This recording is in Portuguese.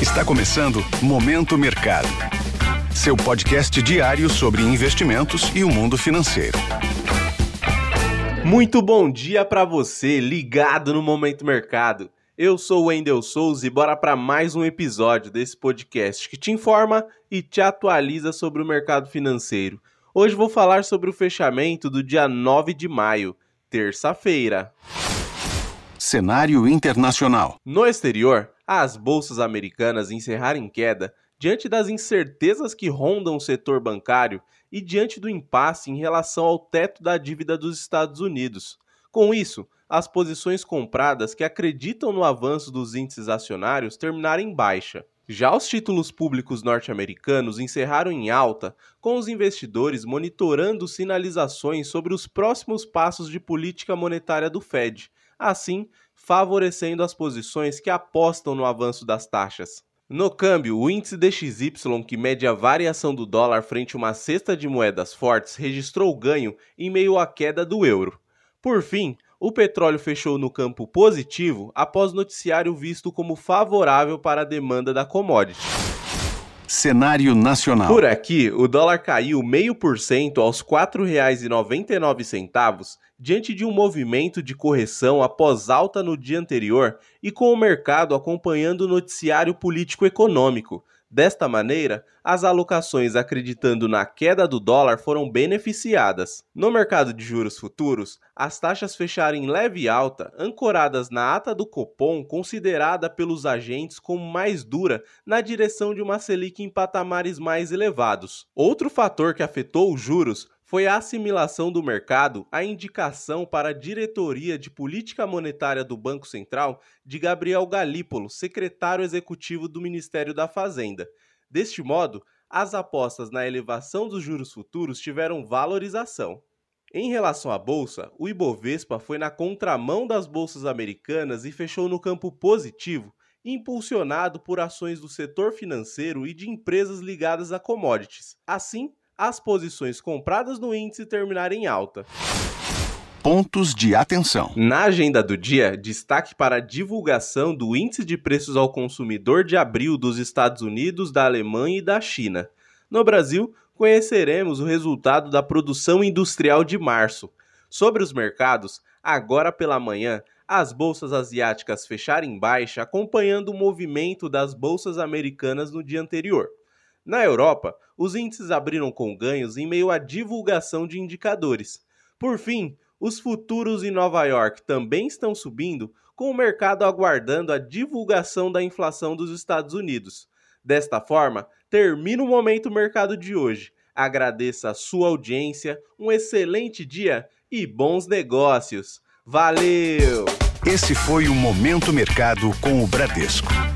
Está começando Momento Mercado. Seu podcast diário sobre investimentos e o mundo financeiro. Muito bom dia para você, ligado no Momento Mercado. Eu sou o Wendel Souza e bora para mais um episódio desse podcast que te informa e te atualiza sobre o mercado financeiro. Hoje vou falar sobre o fechamento do dia 9 de maio, terça-feira. Cenário internacional. No exterior, as bolsas americanas encerraram em queda diante das incertezas que rondam o setor bancário e diante do impasse em relação ao teto da dívida dos Estados Unidos. Com isso, as posições compradas que acreditam no avanço dos índices acionários terminaram em baixa. Já os títulos públicos norte-americanos encerraram em alta, com os investidores monitorando sinalizações sobre os próximos passos de política monetária do Fed, assim favorecendo as posições que apostam no avanço das taxas. No câmbio, o índice DXY, que mede a variação do dólar frente a uma cesta de moedas fortes, registrou ganho em meio à queda do euro. Por fim, o petróleo fechou no campo positivo após noticiário visto como favorável para a demanda da commodity. Cenário nacional. Por aqui, o dólar caiu 0,5% aos R$ 4,99 diante de um movimento de correção após alta no dia anterior e com o mercado acompanhando o noticiário político-econômico. Desta maneira, as alocações acreditando na queda do dólar foram beneficiadas. No mercado de juros futuros, as taxas fecharam em leve alta, ancoradas na ata do Copom, considerada pelos agentes como mais dura na direção de uma Selic em patamares mais elevados. Outro fator que afetou os juros foi a assimilação do mercado à indicação para a diretoria de política monetária do Banco Central de Gabriel Galípolo, secretário executivo do Ministério da Fazenda. Deste modo, as apostas na elevação dos juros futuros tiveram valorização. Em relação à bolsa, o Ibovespa foi na contramão das bolsas americanas e fechou no campo positivo, impulsionado por ações do setor financeiro e de empresas ligadas a commodities. Assim, as posições compradas no índice terminarem em alta. Pontos de atenção. Na agenda do dia, destaque para a divulgação do Índice de Preços ao Consumidor de abril dos Estados Unidos, da Alemanha e da China. No Brasil, conheceremos o resultado da produção industrial de março. Sobre os mercados, agora pela manhã, as bolsas asiáticas fecharam em baixa, acompanhando o movimento das bolsas americanas no dia anterior. Na Europa, os índices abriram com ganhos em meio à divulgação de indicadores. Por fim, os futuros em Nova York também estão subindo, com o mercado aguardando a divulgação da inflação dos Estados Unidos. Desta forma, termina o momento mercado de hoje. Agradeço a sua audiência, um excelente dia e bons negócios. Valeu! Esse foi o Momento Mercado com o Bradesco.